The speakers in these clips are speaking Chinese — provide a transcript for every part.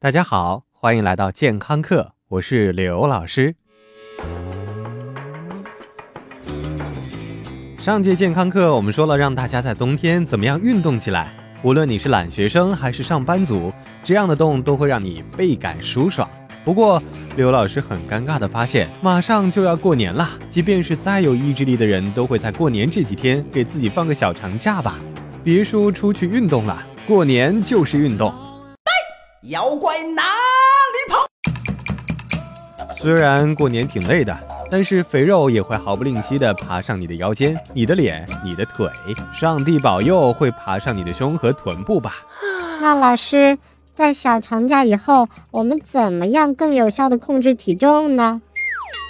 大家好，欢迎来到健康课，我是刘老师。上节健康课我们说了，让大家在冬天怎么样运动起来。无论你是懒学生还是上班族，这样的动都会让你倍感舒爽。不过，刘老师很尴尬的发现，马上就要过年了，即便是再有意志力的人，都会在过年这几天给自己放个小长假吧。别说出去运动了，过年就是运动。妖怪哪里跑？虽然过年挺累的，但是肥肉也会毫不吝惜地爬上你的腰间、你的脸、你的腿。上帝保佑会爬上你的胸和臀部吧？那老师，在小长假以后，我们怎么样更有效地控制体重呢？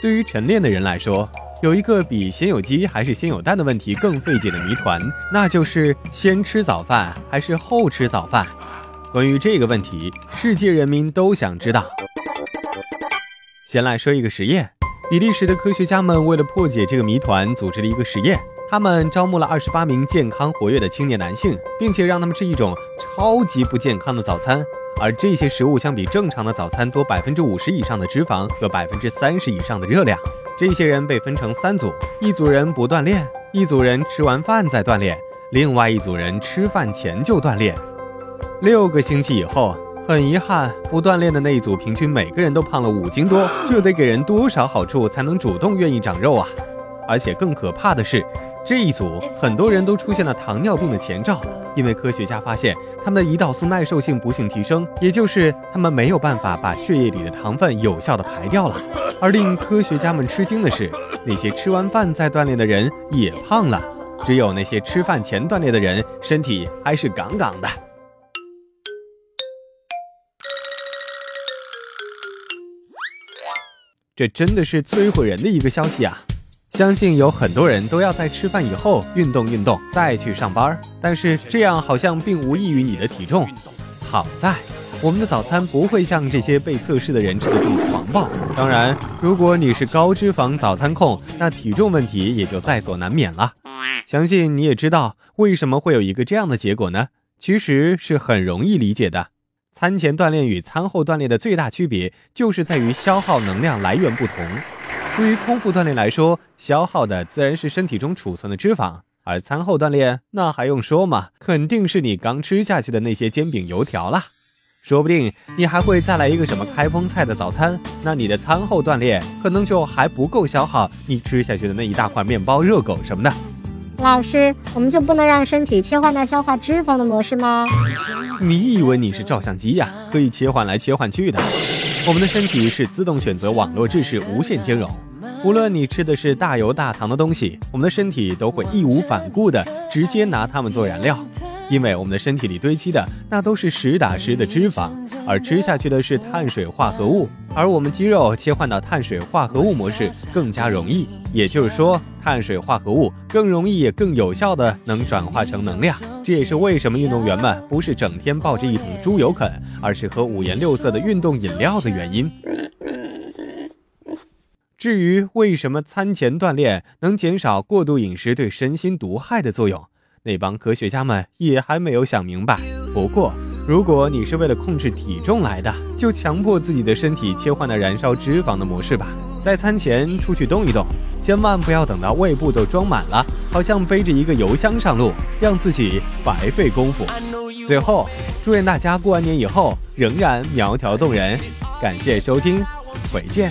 对于晨练的人来说，有一个比先有鸡还是先有蛋的问题更费解的谜团，那就是先吃早饭还是后吃早饭？关于这个问题，世界人民都想知道。先来说一个实验：比利时的科学家们为了破解这个谜团，组织了一个实验。他们招募了二十八名健康活跃的青年男性，并且让他们吃一种超级不健康的早餐，而这些食物相比正常的早餐多百分之五十以上的脂肪和百分之三十以上的热量。这些人被分成三组，一组人不锻炼，一组人吃完饭再锻炼，另外一组人吃饭前就锻炼。六个星期以后，很遗憾，不锻炼的那一组平均每个人都胖了五斤多。这得给人多少好处才能主动愿意长肉啊？而且更可怕的是，这一组很多人都出现了糖尿病的前兆，因为科学家发现他们的胰岛素耐受性不幸提升，也就是他们没有办法把血液里的糖分有效的排掉了。而令科学家们吃惊的是，那些吃完饭再锻炼的人也胖了，只有那些吃饭前锻炼的人身体还是杠杠的。这真的是摧毁人的一个消息啊！相信有很多人都要在吃饭以后运动运动，再去上班。但是这样好像并无益于你的体重。好在我们的早餐不会像这些被测试的人吃的这么狂暴。当然，如果你是高脂肪早餐控，那体重问题也就在所难免了。相信你也知道为什么会有一个这样的结果呢？其实是很容易理解的。餐前锻炼与餐后锻炼的最大区别，就是在于消耗能量来源不同。对于空腹锻炼来说，消耗的自然是身体中储存的脂肪；而餐后锻炼，那还用说吗？肯定是你刚吃下去的那些煎饼油条啦。说不定你还会再来一个什么开封菜的早餐，那你的餐后锻炼可能就还不够消耗你吃下去的那一大块面包、热狗什么的。老师，我们就不能让身体切换到消化脂肪的模式吗？你以为你是照相机呀？可以切换来切换去的。我们的身体是自动选择网络制式，无限兼容。无论你吃的是大油大糖的东西，我们的身体都会义无反顾的直接拿它们做燃料。因为我们的身体里堆积的那都是实打实的脂肪，而吃下去的是碳水化合物，而我们肌肉切换到碳水化合物模式更加容易，也就是说，碳水化合物更容易也更有效的能转化成能量。这也是为什么运动员们不是整天抱着一桶猪油啃，而是喝五颜六色的运动饮料的原因。至于为什么餐前锻炼能减少过度饮食对身心毒害的作用？那帮科学家们也还没有想明白。不过，如果你是为了控制体重来的，就强迫自己的身体切换到燃烧脂肪的模式吧。在餐前出去动一动，千万不要等到胃部都装满了，好像背着一个油箱上路，让自己白费功夫。最后，祝愿大家过完年以后仍然苗条动人。感谢收听，回见。